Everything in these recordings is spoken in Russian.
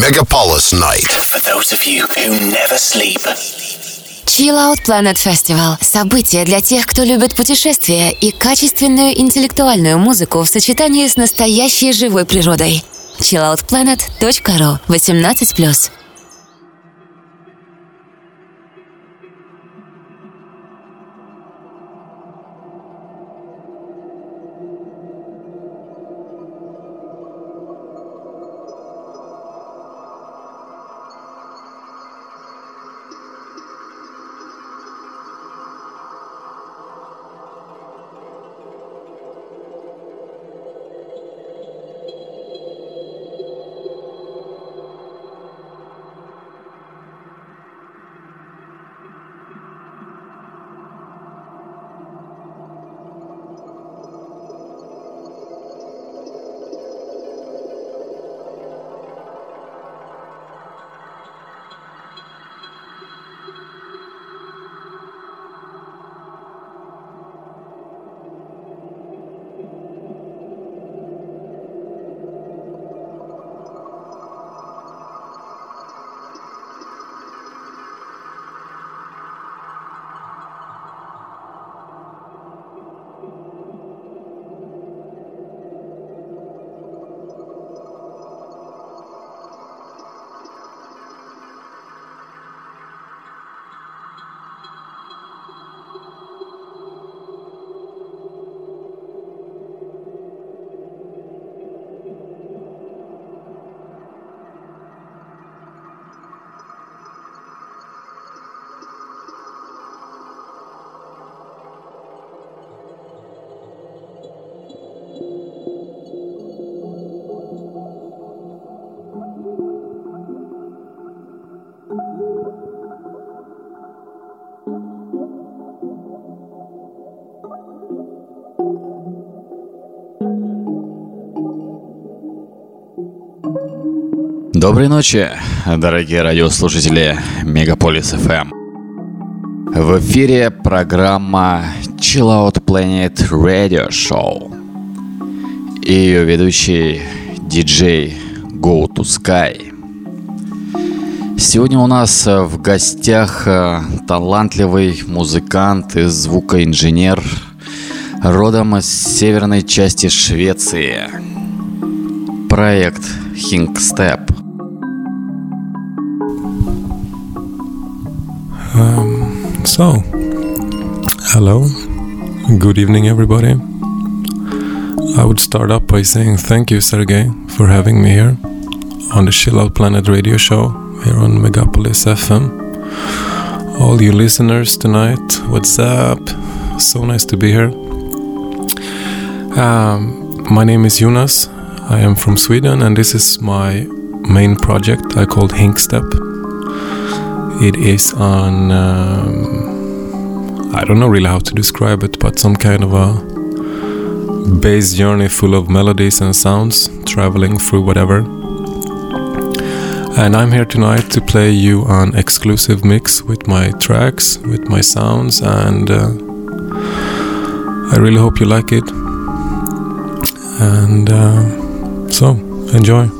Megapolis Night. For those of you who never sleep. Chill Out Planet Festival – событие для тех, кто любит путешествия и качественную интеллектуальную музыку в сочетании с настоящей живой природой. chilloutplanet.ru 18+. Доброй ночи, дорогие радиослушатели Мегаполис FM. В эфире программа Chill Out Planet Radio Show. И ее ведущий диджей Go to Sky. Сегодня у нас в гостях э, талантливый музыкант и звукоинженер родом из северной части Швеции. Проект Hink so, hello, good evening, everybody. I would start up by saying thank you, Sergey, for having me here on the Chill Out Planet radio show here on Megapolis FM. All you listeners tonight, what's up? So nice to be here. Um, my name is Jonas. I am from Sweden, and this is my main project I called Hinkstep it is on, um, I don't know really how to describe it, but some kind of a bass journey full of melodies and sounds traveling through whatever. And I'm here tonight to play you an exclusive mix with my tracks, with my sounds, and uh, I really hope you like it. And uh, so, enjoy.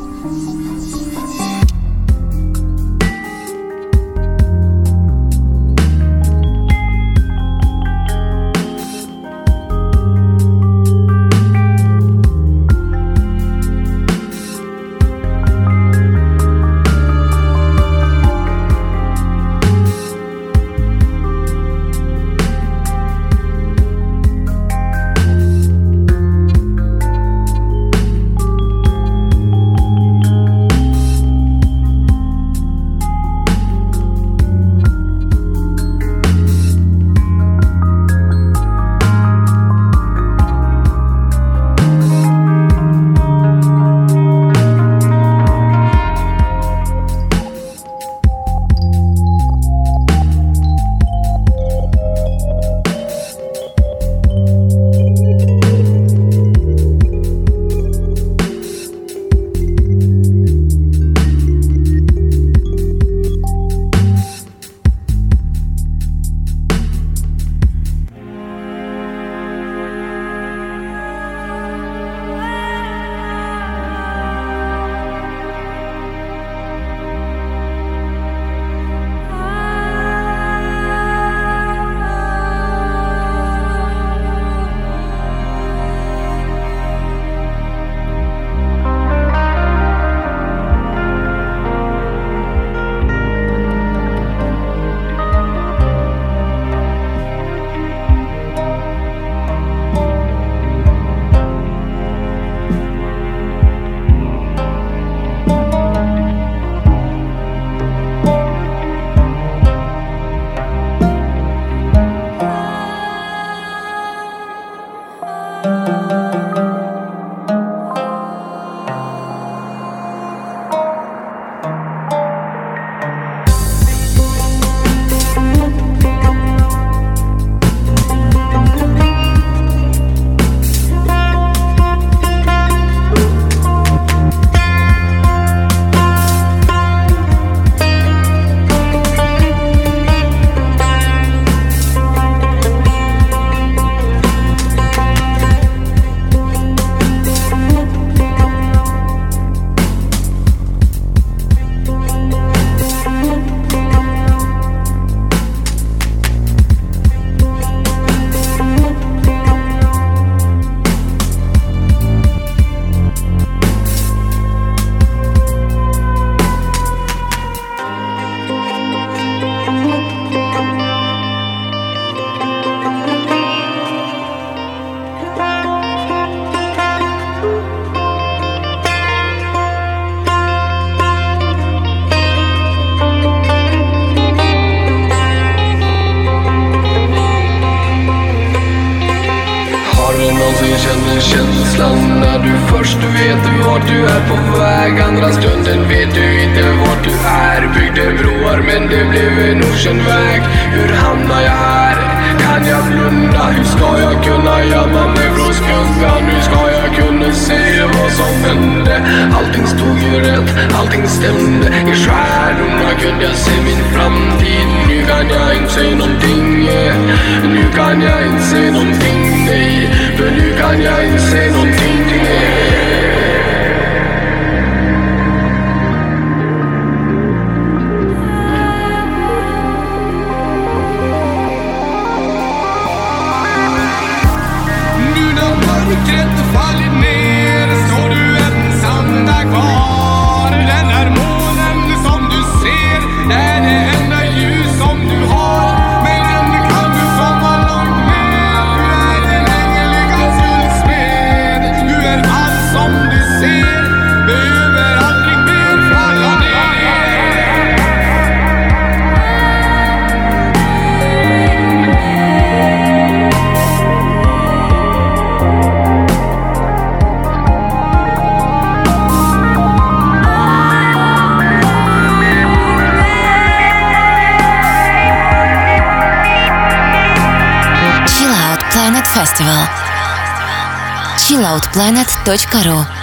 chilloutplanet.ru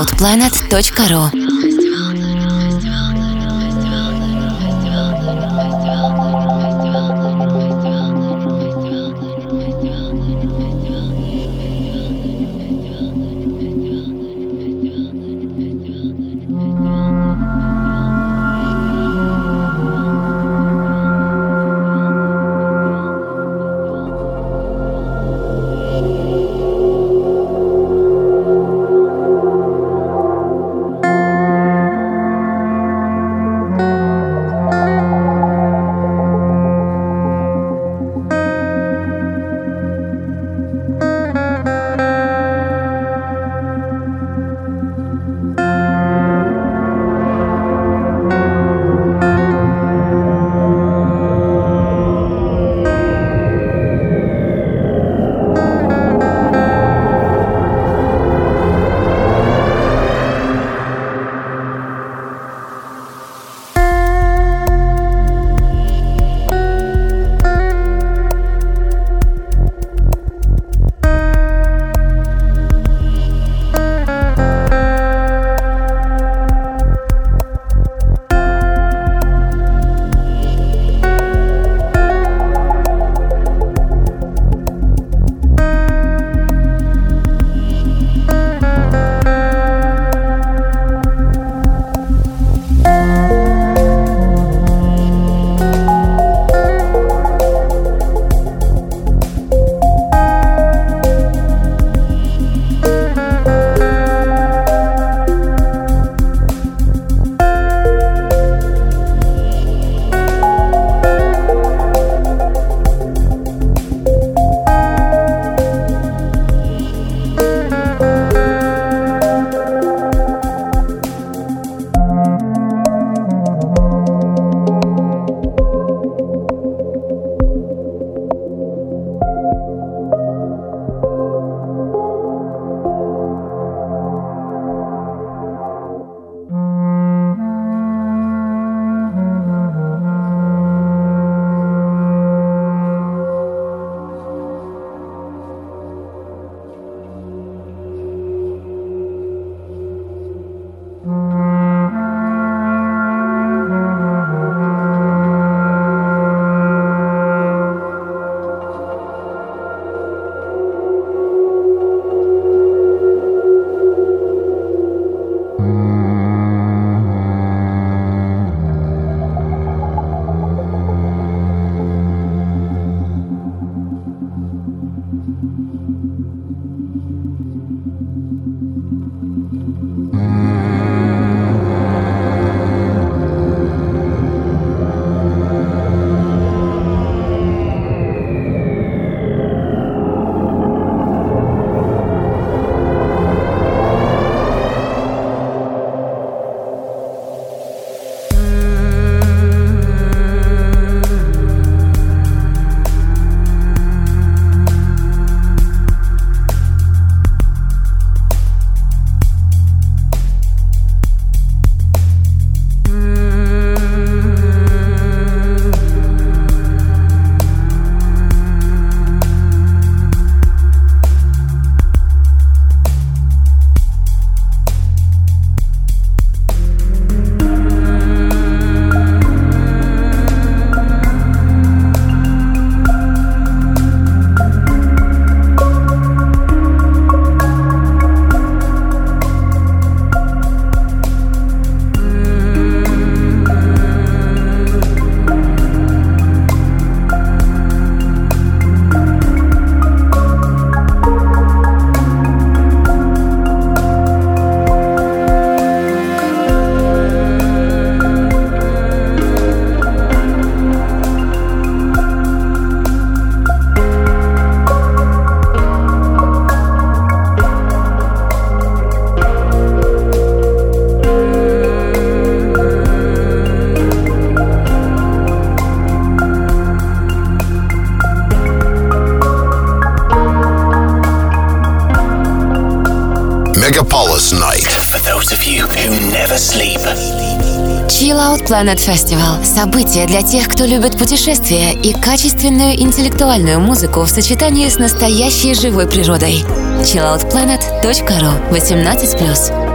chilloutplanet.ru Planet Festival – событие для тех, кто любит путешествия и качественную интеллектуальную музыку в сочетании с настоящей живой природой. chilloutplanet.ru 18+.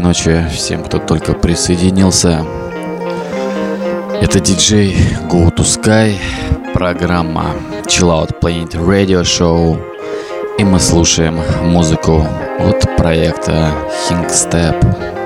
Ночи всем, кто только присоединился. Это диджей Go to Sky, программа Chill Out Planet Radio Show. И мы слушаем музыку от проекта Think Step.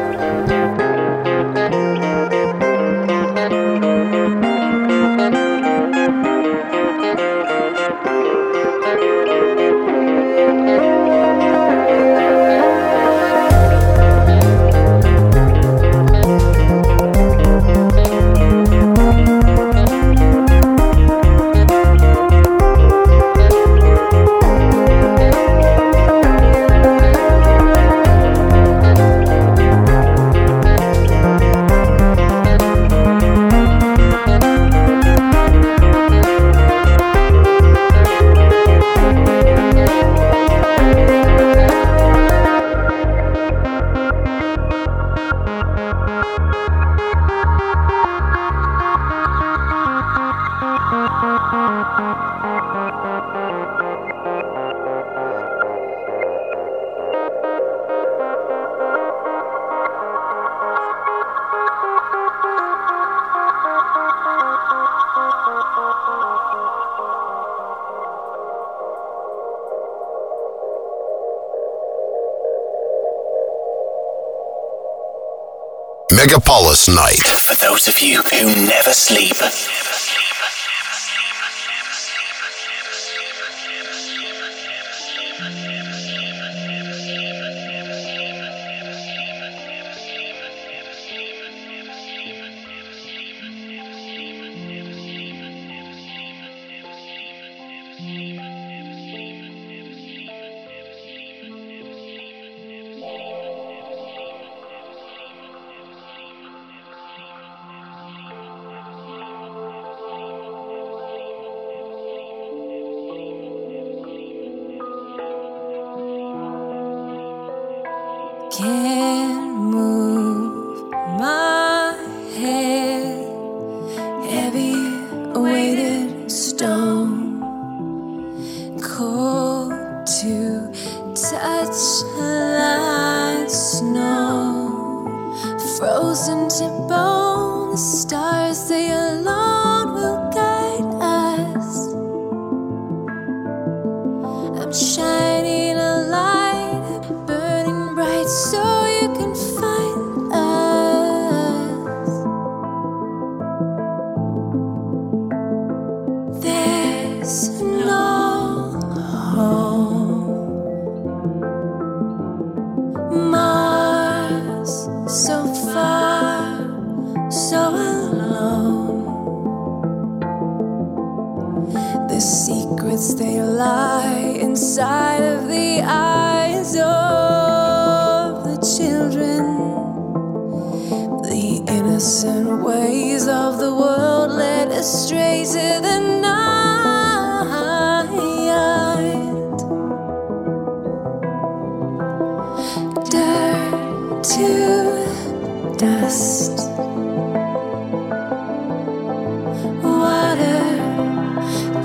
Water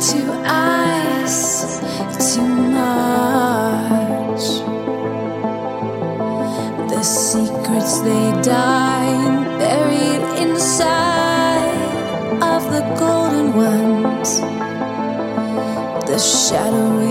to ice to march. The secrets they die buried inside of the golden ones. The shadowy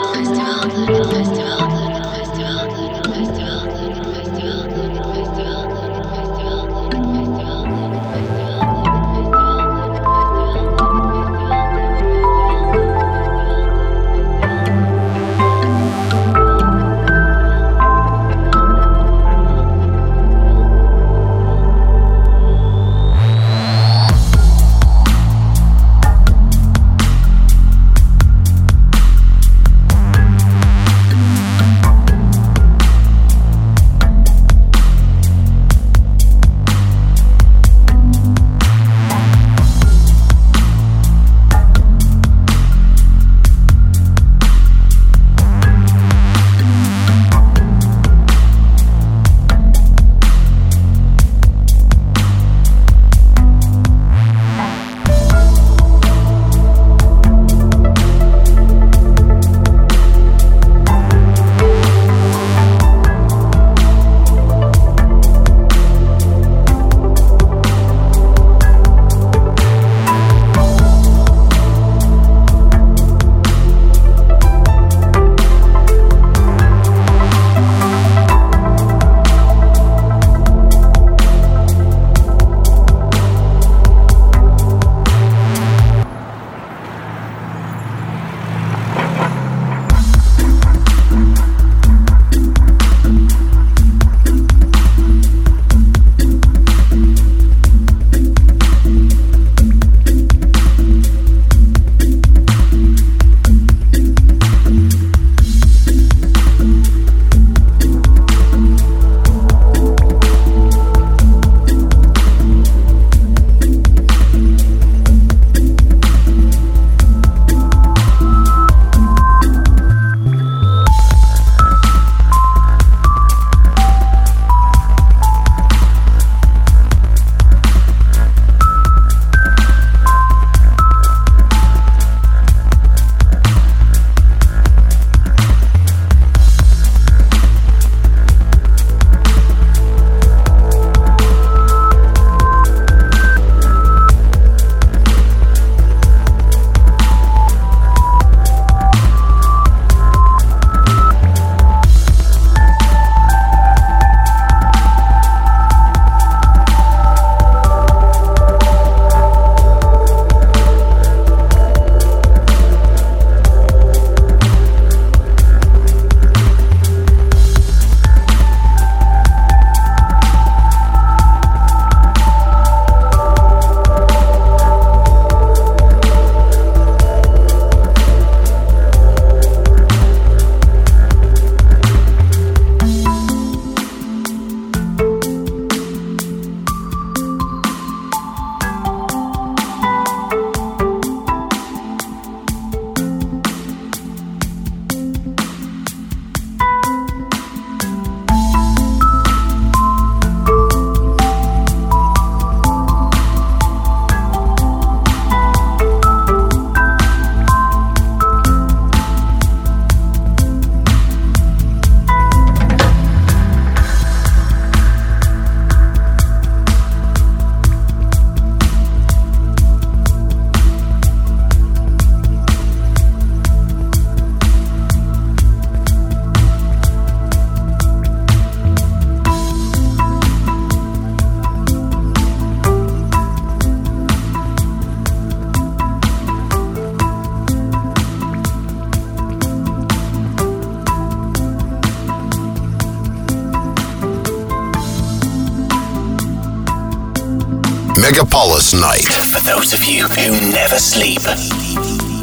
Megapolis Night. For those of you who never sleep.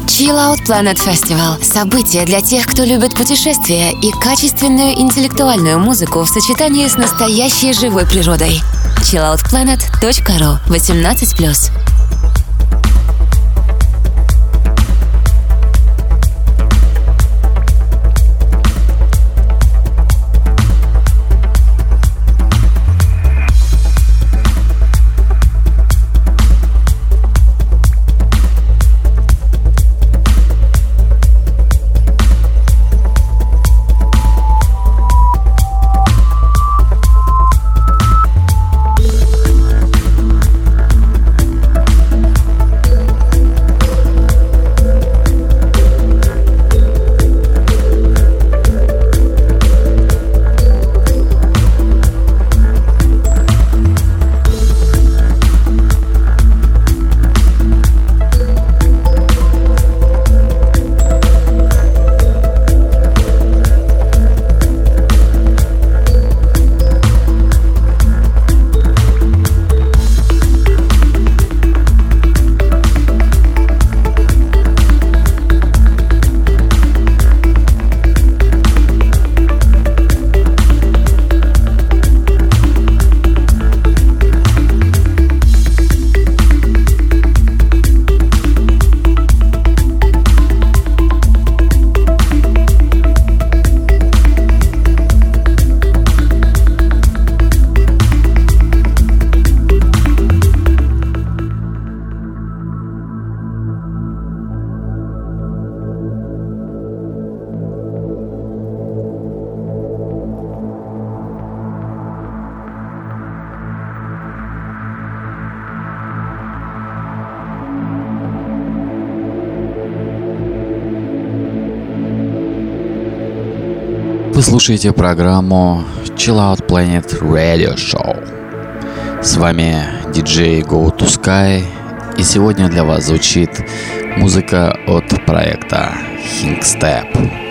Chill Out Planet Festival – событие для тех, кто любит путешествия и качественную интеллектуальную музыку в сочетании с настоящей живой природой. chilloutplanet.ru 18+. Слушаете программу Chill Out Planet Radio Show. С вами диджей Go to Sky. И сегодня для вас звучит музыка от проекта Hink Step.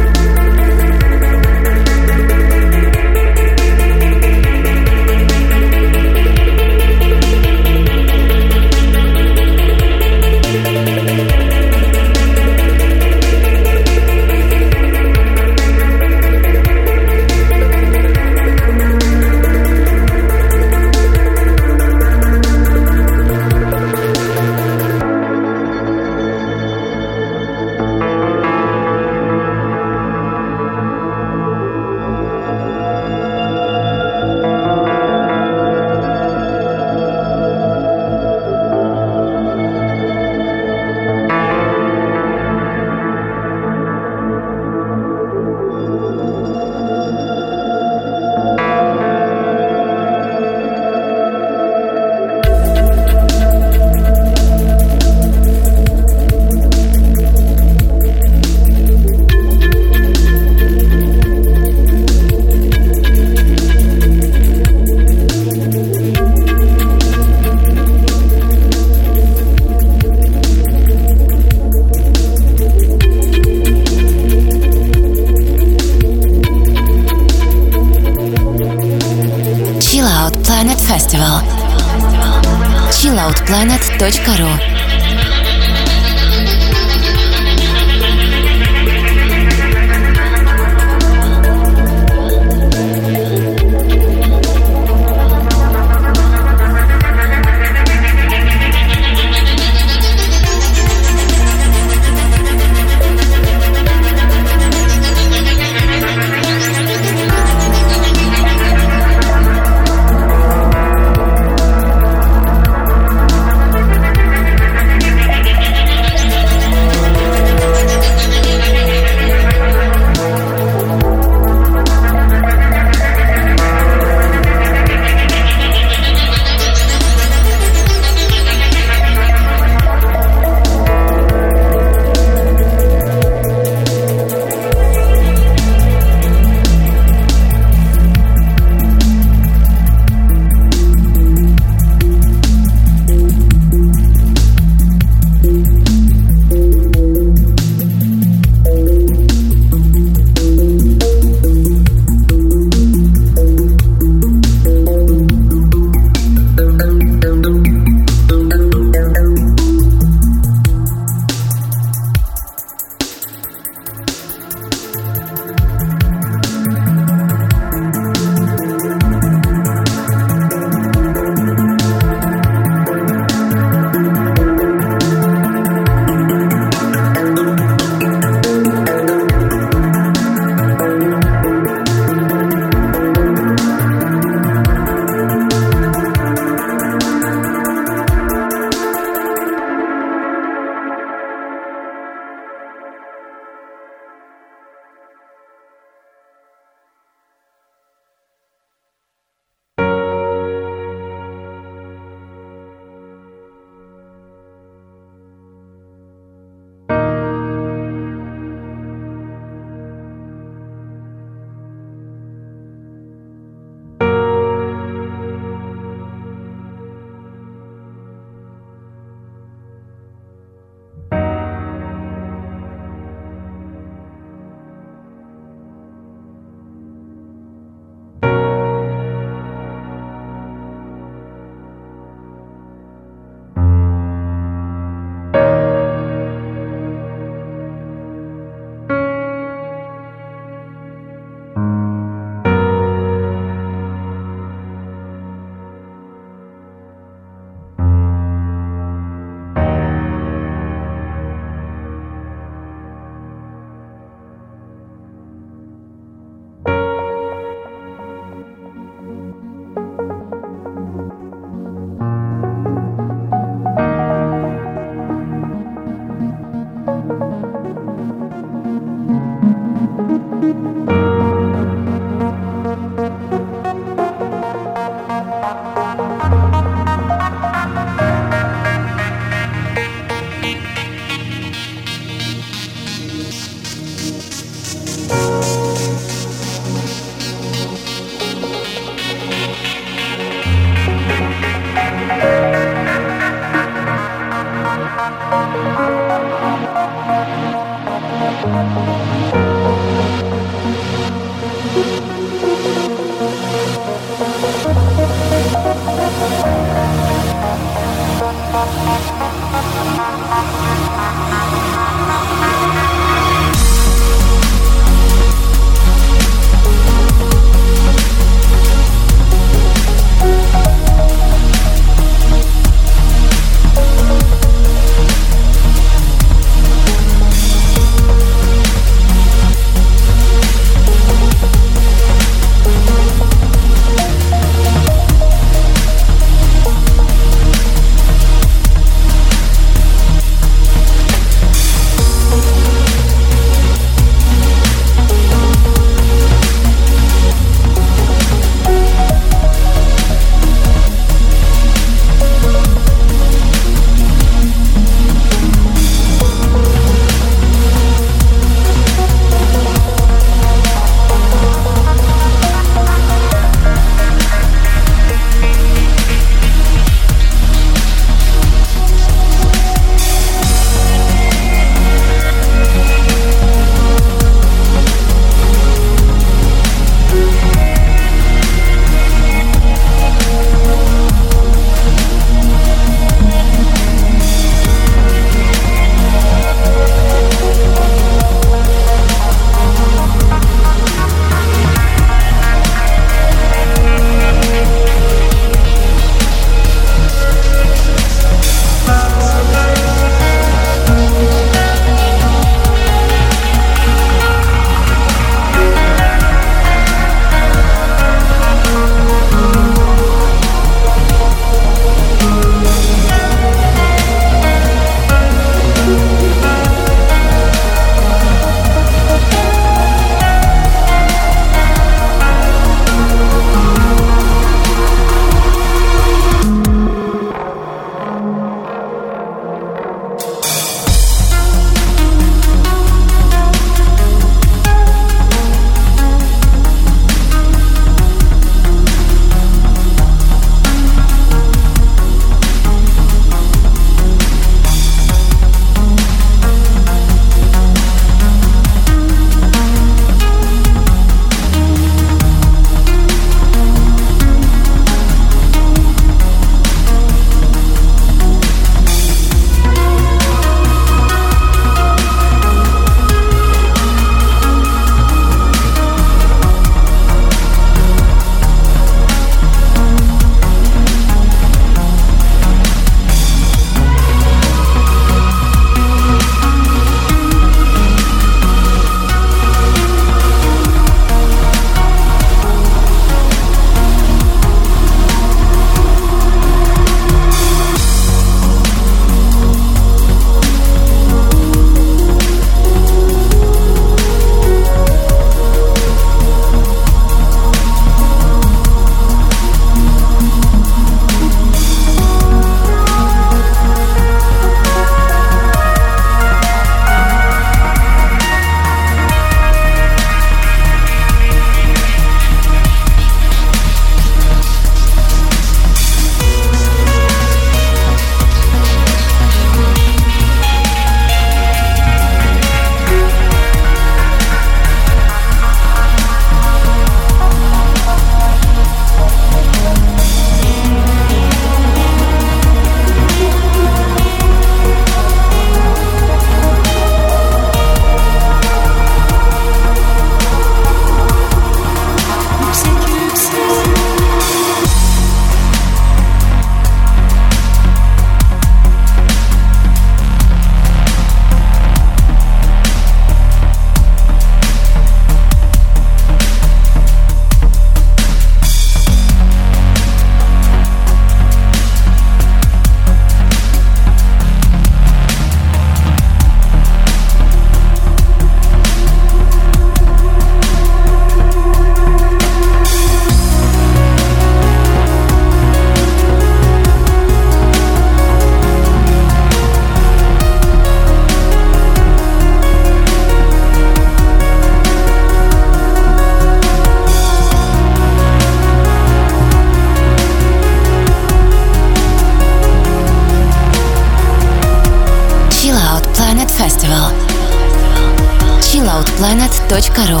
chilloutplanet.ru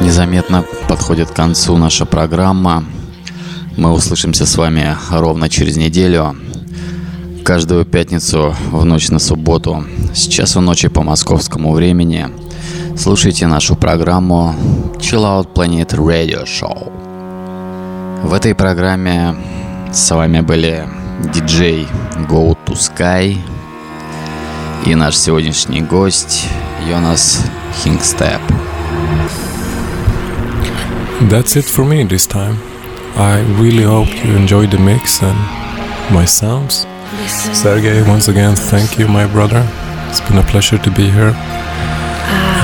Незаметно подходит к концу наша программа. Мы услышимся с вами ровно через неделю. Каждую пятницу в ночь на субботу с часу ночи по московскому времени слушайте нашу программу Chill Out Planet Radio Show. В этой программе с вами были диджей Go to Sky и наш сегодняшний гость Йонас Хингстеп. That's it for me this time. I really hope you enjoyed the mix and my sounds. Sergey, once again, thank you, my brother. It's been a pleasure to be here.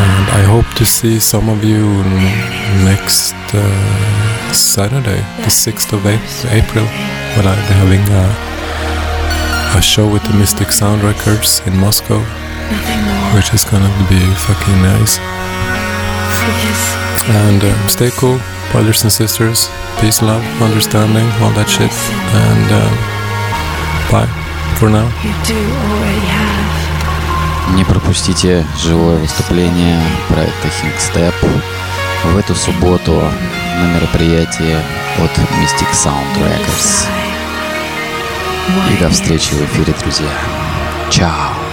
And I hope to see some of you n- next uh, Saturday, the 6th of Ap- April, when I'll be having a, a show with the Mystic Sound Records in Moscow, which is gonna be fucking nice. And um, stay cool, brothers and sisters. Peace, love, understanding, all that shit. And um, bye for now. Не пропустите живое выступление проекта Hink в эту субботу на мероприятии от Mystic Sound Records. И до встречи в эфире, друзья. Чао!